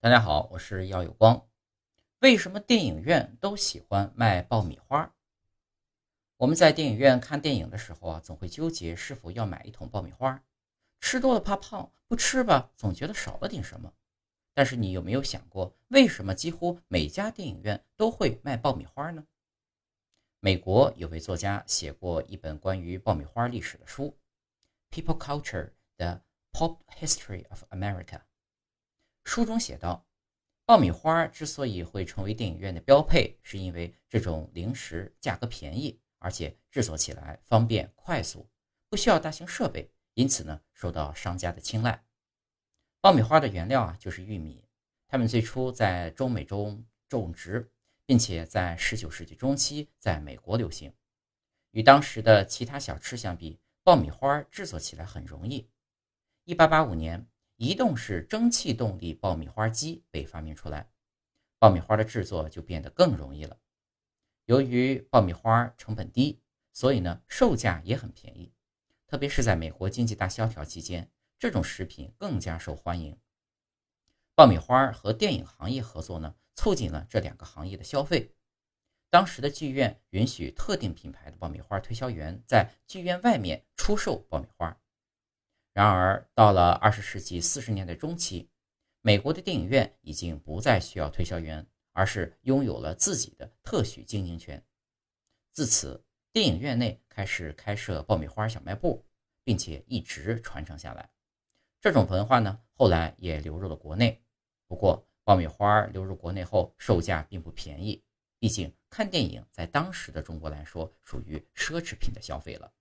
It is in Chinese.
大家好，我是耀有光。为什么电影院都喜欢卖爆米花？我们在电影院看电影的时候啊，总会纠结是否要买一桶爆米花。吃多了怕胖，不吃吧总觉得少了点什么。但是你有没有想过，为什么几乎每家电影院都会卖爆米花呢？美国有位作家写过一本关于爆米花历史的书，《People Culture: The Pop History of America》。书中写道，爆米花之所以会成为电影院的标配，是因为这种零食价格便宜，而且制作起来方便快速，不需要大型设备，因此呢受到商家的青睐。爆米花的原料啊就是玉米，它们最初在中美洲种植，并且在19世纪中期在美国流行。与当时的其他小吃相比，爆米花制作起来很容易。1885年。移动式蒸汽动力爆米花机被发明出来，爆米花的制作就变得更容易了。由于爆米花成本低，所以呢售价也很便宜，特别是在美国经济大萧条期间，这种食品更加受欢迎。爆米花和电影行业合作呢，促进了这两个行业的消费。当时的剧院允许特定品牌的爆米花推销员在剧院外面出售爆米花。然而，到了二十世纪四十年代中期，美国的电影院已经不再需要推销员，而是拥有了自己的特许经营权。自此，电影院内开始开设爆米花小卖部，并且一直传承下来。这种文化呢，后来也流入了国内。不过，爆米花流入国内后，售价并不便宜，毕竟看电影在当时的中国来说，属于奢侈品的消费了。